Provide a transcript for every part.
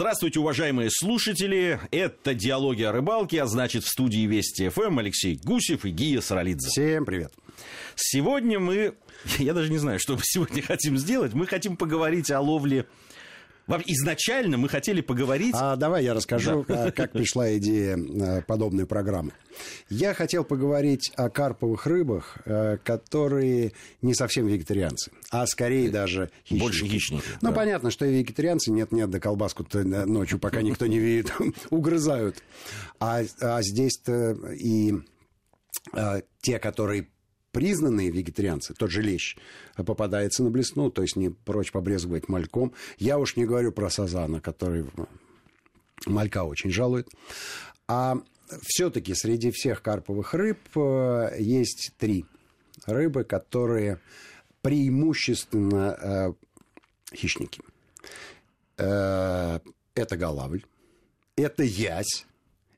Здравствуйте, уважаемые слушатели. Это «Диалоги о рыбалке», а значит, в студии Вести ФМ Алексей Гусев и Гия Саралидзе. Всем привет. Сегодня мы... Я даже не знаю, что мы сегодня хотим сделать. Мы хотим поговорить о ловле Изначально мы хотели поговорить... А давай я расскажу, да. как пришла идея э, подобной программы. Я хотел поговорить о карповых рыбах, э, которые не совсем вегетарианцы, а скорее э, даже хищники. Больше хищники. Ну, да. понятно, что и вегетарианцы нет-нет, да колбаску-то ночью, пока никто не видит, угрызают. А, а здесь-то и те, которые признанные вегетарианцы, тот же лещ, попадается на блесну, то есть не прочь побрезговать мальком. Я уж не говорю про сазана, который малька очень жалует. А все-таки среди всех карповых рыб э, есть три рыбы, которые преимущественно э, хищники. Э, это голавль, это ясь,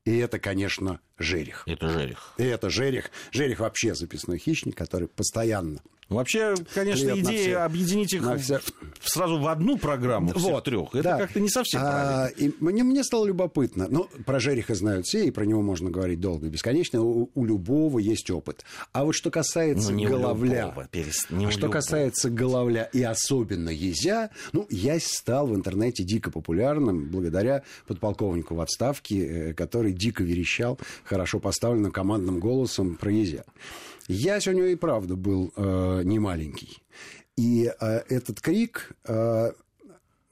и это, конечно, жерех. Это жерех. И это жерех. Жерех вообще записной хищник, который постоянно Вообще, конечно, Привет идея объединить их все... сразу в одну программу, вот, трех, это да. как-то не совсем а, правильно. И мне, мне стало любопытно. Ну, про Жериха знают все, и про него можно говорить долго и бесконечно. У, у любого есть опыт. А вот что касается ну, головля, любого, перест... не что любого. касается головля и особенно езя, ну, ясь стал в интернете дико популярным благодаря подполковнику в отставке, э, который дико верещал хорошо поставленным командным голосом про езя. Ясь у него и правда был э, не маленький. И э, этот крик, э,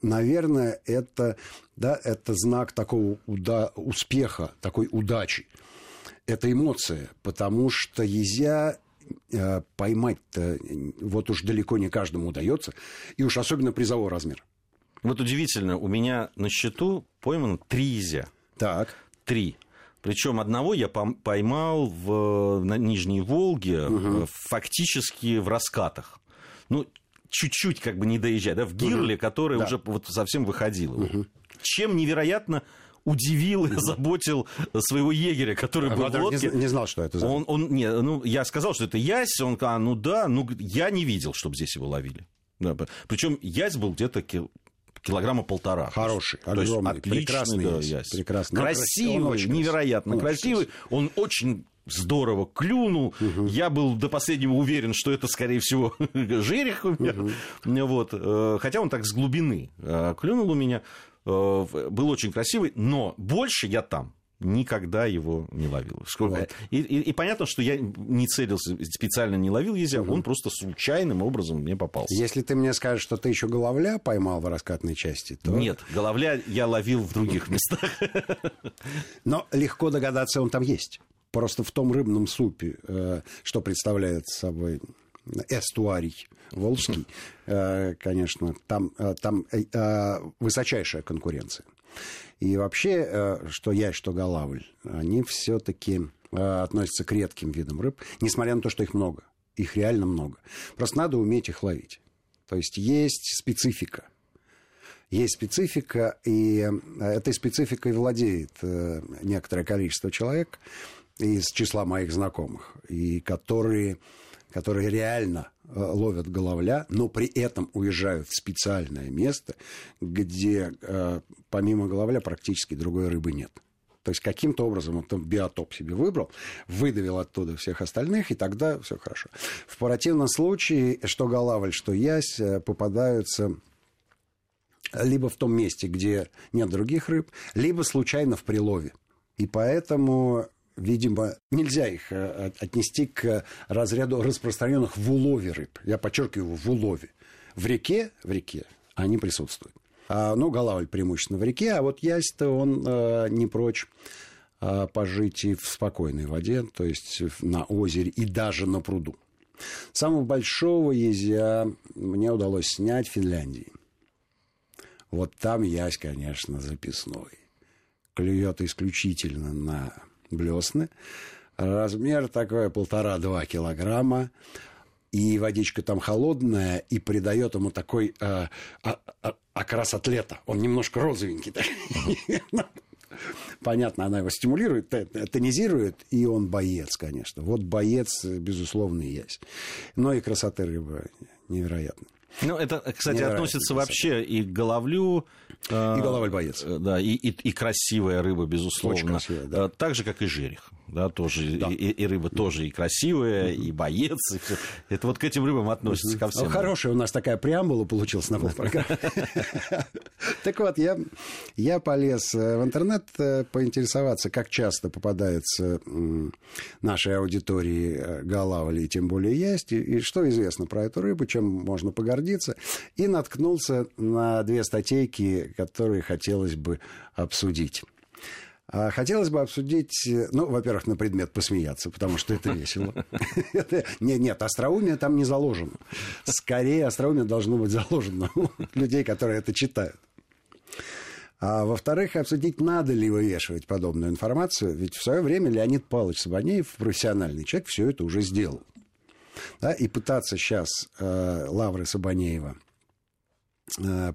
наверное, это, да, это знак такого уда- успеха, такой удачи. Это эмоция, потому что езя э, поймать-то вот уж далеко не каждому удается, и уж особенно призовой размер. Вот удивительно, у меня на счету поймано три езя. Так. Три. Причем одного я поймал в, на Нижней Волге угу. фактически в раскатах. Ну, чуть-чуть как бы не доезжая, да, в Гирле, угу. который да. уже вот совсем выходил. Угу. Чем невероятно удивил и заботил своего егеря, который а был в лодке. Не, не знал, что это за... Он, он, не, ну, я сказал, что это ясь, он сказал, а, ну да, ну я не видел, чтобы здесь его ловили. Да, причем ясь был где-то килограмма полтора. Хороший, то огромный, есть, отличный, прекрасный. Да, ясь. прекрасный. Красивый, очень невероятно он красивый. Он очень здорово клюнул. Угу. Я был до последнего уверен, что это, скорее всего, жерех у меня. Угу. Вот. Э, хотя он так с глубины э, клюнул у меня. Э, был очень красивый, но больше я там никогда его не ловил. Вот. И, и, и понятно, что я не целился, специально не ловил езя, угу. он просто случайным образом мне попался. Если ты мне скажешь, что ты еще головля поймал в раскатной части, то... Нет, головля я ловил в других местах. Но легко догадаться, он там есть. Просто в том рыбном супе, э, что представляет собой эстуарий волжский, э, конечно, там, э, там высочайшая конкуренция. И вообще, э, что я, что голавль, они все-таки э, относятся к редким видам рыб, несмотря на то, что их много. Их реально много. Просто надо уметь их ловить. То есть есть специфика. Есть специфика, и э, этой спецификой владеет некоторое количество человек из числа моих знакомых, и которые которые реально э, ловят головля, но при этом уезжают в специальное место, где э, помимо головля практически другой рыбы нет. То есть каким-то образом он там биотоп себе выбрал, выдавил оттуда всех остальных, и тогда все хорошо. В противном случае, что голавль, что ясь э, попадаются либо в том месте, где нет других рыб, либо случайно в прилове. И поэтому видимо, нельзя их э, отнести к разряду распространенных в улове рыб. Я подчеркиваю, в улове. В реке, в реке они присутствуют. А, ну, голавль преимущественно в реке, а вот ясь-то он э, не прочь э, пожить и в спокойной воде, то есть на озере и даже на пруду. Самого большого езя мне удалось снять в Финляндии. Вот там ясь, конечно, записной. Клюет исключительно на блесны. Размер такой полтора-два килограмма. И водичка там холодная, и придает ему такой э, а, а, окрас атлета. Он немножко розовенький. Понятно, она его стимулирует, тонизирует, и он боец, конечно. Вот боец, безусловно, есть. Но и красоты рыбы невероятно. Ну, это, кстати, относится вообще и к головлю. И головаль боец. Да, и, и, и красивая рыба, безусловно. Очень красивая, да. Так же, как и жерех. Да, тоже, да. И, и рыба тоже и красивая, и боец. И все. Это вот к этим рыбам относится ко всем. Хорошая у нас такая преамбула получилась на полпрограммы. Так вот, я, я полез э, в интернет э, поинтересоваться, как часто попадается нашей аудитории э, голавли, тем более есть, и что известно про эту рыбу, чем можно погордиться, и наткнулся на две статейки, которые хотелось бы обсудить. А хотелось бы обсудить, ну, во-первых, на предмет посмеяться, потому что это весело. Нет, нет, остроумие там не заложено. Скорее, остроумие должно быть заложено у людей, которые это читают. А во-вторых, обсудить, надо ли вывешивать подобную информацию, ведь в свое время Леонид Павлович Сабанеев, профессиональный человек, все это уже сделал. Да, и пытаться сейчас э, Лавры Сабанеева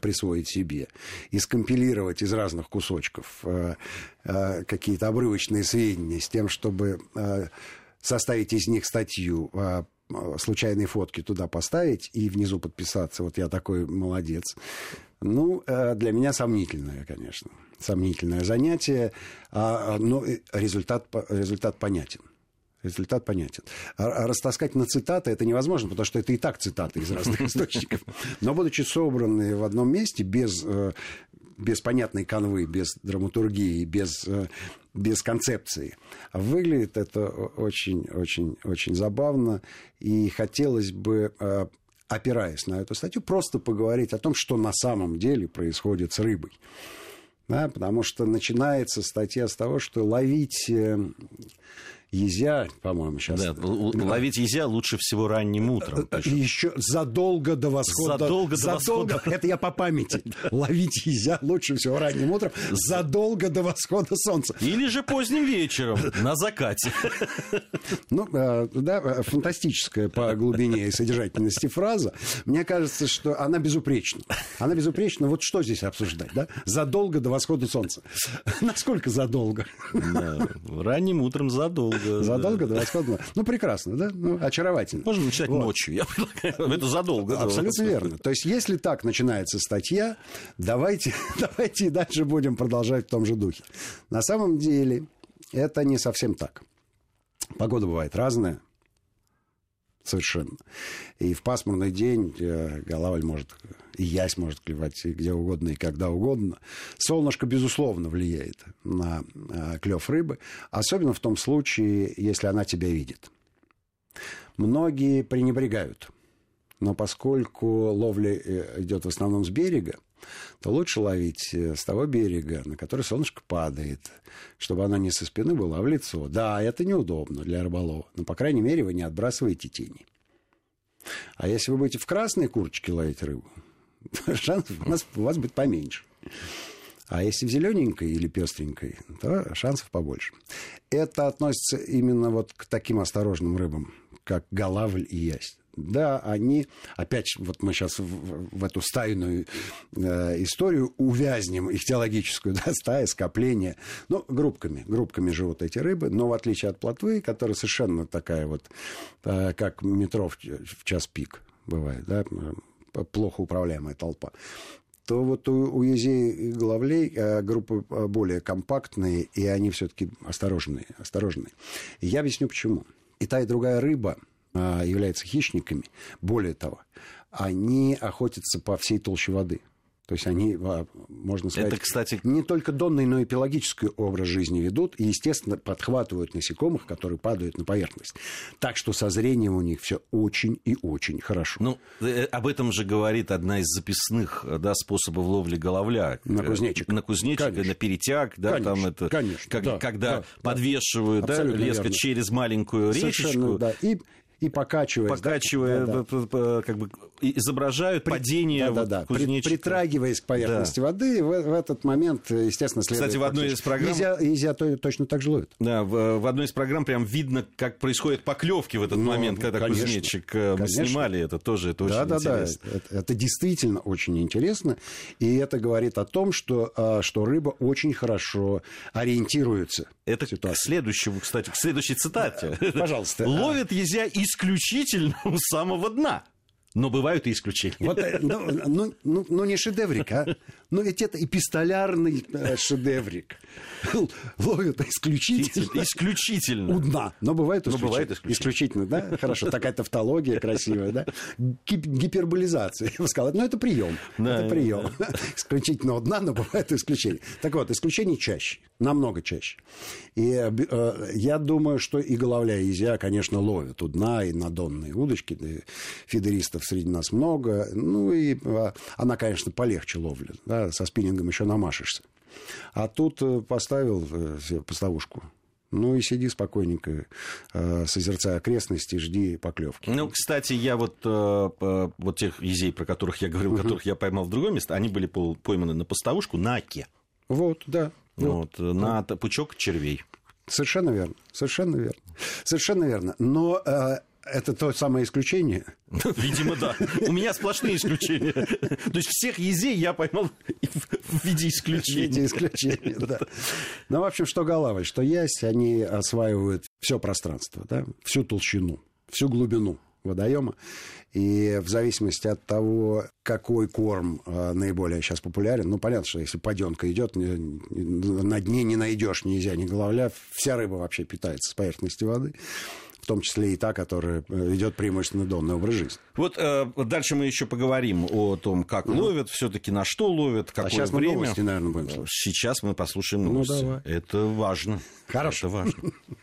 присвоить себе и скомпилировать из разных кусочков э, э, какие-то обрывочные сведения с тем, чтобы э, составить из них статью, э, случайные фотки туда поставить и внизу подписаться, вот я такой молодец. Ну, э, для меня сомнительное, конечно. Сомнительное занятие, а, но результат, результат понятен. Результат понятен. А растаскать на цитаты это невозможно, потому что это и так цитаты из разных источников. Но будучи собранные в одном месте, без, э, без понятной канвы, без драматургии, без, э, без концепции, выглядит это очень-очень-очень забавно. И хотелось бы опираясь на эту статью, просто поговорить о том, что на самом деле происходит с рыбой. Да, потому что начинается статья с того, что ловить э, Езя, по-моему, сейчас. Да, ловить езя лучше всего ранним утром. Пишут. Еще задолго до восхода. Задолго до восхода. Это я по памяти. Ловить езя лучше всего ранним утром, задолго до восхода солнца. Или же поздним вечером, на закате. Ну, э, да, э, фантастическая по глубине и содержательности фраза. Мне кажется, что она безупречна. Она безупречна. Вот что здесь обсуждать, да? Задолго до восхода солнца. Насколько задолго? Да, ранним утром задолго задолго. Задолго до восхода. Ну, прекрасно, да? Ну, очаровательно. Можно начинать вот. ночью, я предлагаю. Это задолго. Абсолютно верно. То есть, если так начинается статья, давайте, давайте и дальше будем продолжать в том же духе. На самом деле, это не совсем так. Погода бывает разная совершенно. И в пасмурный день э, голавль может, и ясь может клевать где угодно и когда угодно. Солнышко, безусловно, влияет на э, клев рыбы, особенно в том случае, если она тебя видит. Многие пренебрегают. Но поскольку ловля э, идет в основном с берега, то лучше ловить э, с того берега, на который солнышко падает, чтобы оно не со спины было, а в лицо. Да, это неудобно для рыболова, но, по крайней мере, вы не отбрасываете тени. А если вы будете в красной курочке ловить рыбу, шансов у, нас, у вас будет поменьше. А если в зелененькой или пестренькой, то шансов побольше. Это относится именно вот к таким осторожным рыбам, как голавль и ясь да, они, опять вот мы сейчас в, в эту стайную э, историю увязнем, их теологическую, да, стая, скопление, ну, группками, группками живут эти рыбы, но в отличие от плотвы, которая совершенно такая вот, э, как метро в, в час пик бывает, да, плохо управляемая толпа, то вот у, у езей и головлей э, группы э, более компактные, и они все-таки осторожные, осторожные. И я объясню почему. И та, и другая рыба – являются хищниками. Более того, они охотятся по всей толще воды. То есть они, можно сказать, Это, кстати... не только донный, но и пелагический образ жизни ведут и, естественно, подхватывают насекомых, которые падают на поверхность. Так что со зрением у них все очень и очень хорошо. Ну, э, об этом же говорит одна из записных да, способов ловли головля. На кузнечик. На кузнечик, конечно. на перетяг, да, конечно, там это... Конечно, как, да, когда да, подвешивают да, леско верно. через маленькую Совершенно, речечку. Да. И и покачиваясь. Покачивая, да, да. как бы изображают При... падение да, да, да. Притрагиваясь к поверхности да. воды, в, в этот момент, естественно, следует... Кстати, в одной из программ... Нельзя, нельзя то, точно так же ловит. Да, в, в одной из программ прям видно, как происходят поклевки в этот ну, момент, когда конечно, кузнечик э, мы конечно. снимали это тоже, это да, очень да, интересно. Да, это, это действительно очень интересно, и это говорит о том, что, а, что рыба очень хорошо ориентируется. Это к следующему, кстати, к следующей цитате. Пожалуйста. Ловит езя исключительно у самого дна. Но бывают и исключения. Вот, э, ну, ну, ну, ну, не шедеврик, а. Ну, ведь это эпистолярный э, шедеврик. Ловят исключительно. Исключительно. У дна. Но бывает исключительно. Но бывает исключительно. исключительно, да? Хорошо, такая тавтология красивая, да? Гиперболизация, я бы сказал. Но это прием. Да, это прием. Да. Исключительно у дна, но бывает исключение. Так вот, исключений чаще. Намного чаще. И э, я думаю, что и головля, и изя, конечно, ловят у дна, и на донные удочки. Фидеристов среди нас много. Ну, и э, она, конечно, полегче ловля. Да? Со спиннингом еще намашешься. А тут э, поставил э, себе поставушку. Ну и сиди спокойненько, э, созерцая окрестности, жди поклевки. Ну, кстати, я вот, вот тех езей, про которых я говорил, uh которых я поймал в другое место, они были пойманы на поставушку на оке. Вот, да. Вот, вот на пучок червей. Совершенно верно, совершенно верно. Совершенно верно. Но это то самое исключение? Видимо, да. У меня сплошные исключения. То есть всех езей я поймал в виде исключения. В виде исключения, да. Ну, в общем, что голова, что есть, они осваивают все пространство, да, всю толщину, всю глубину водоема. И в зависимости от того, какой корм э, наиболее сейчас популярен, ну, понятно, что если паденка идет, на дне не найдешь ни изя, ни головля, вся рыба вообще питается с поверхности воды в том числе и та, которая э, ведет преимущественно донный образ жизни. Вот э, дальше мы еще поговорим о том, как ну. ловят, все-таки на что ловят, какое а сейчас время. мы новости, наверное, будем слушать. Сейчас мы послушаем ну, новости. Ну, давай. Это важно. Хорошо. Это важно.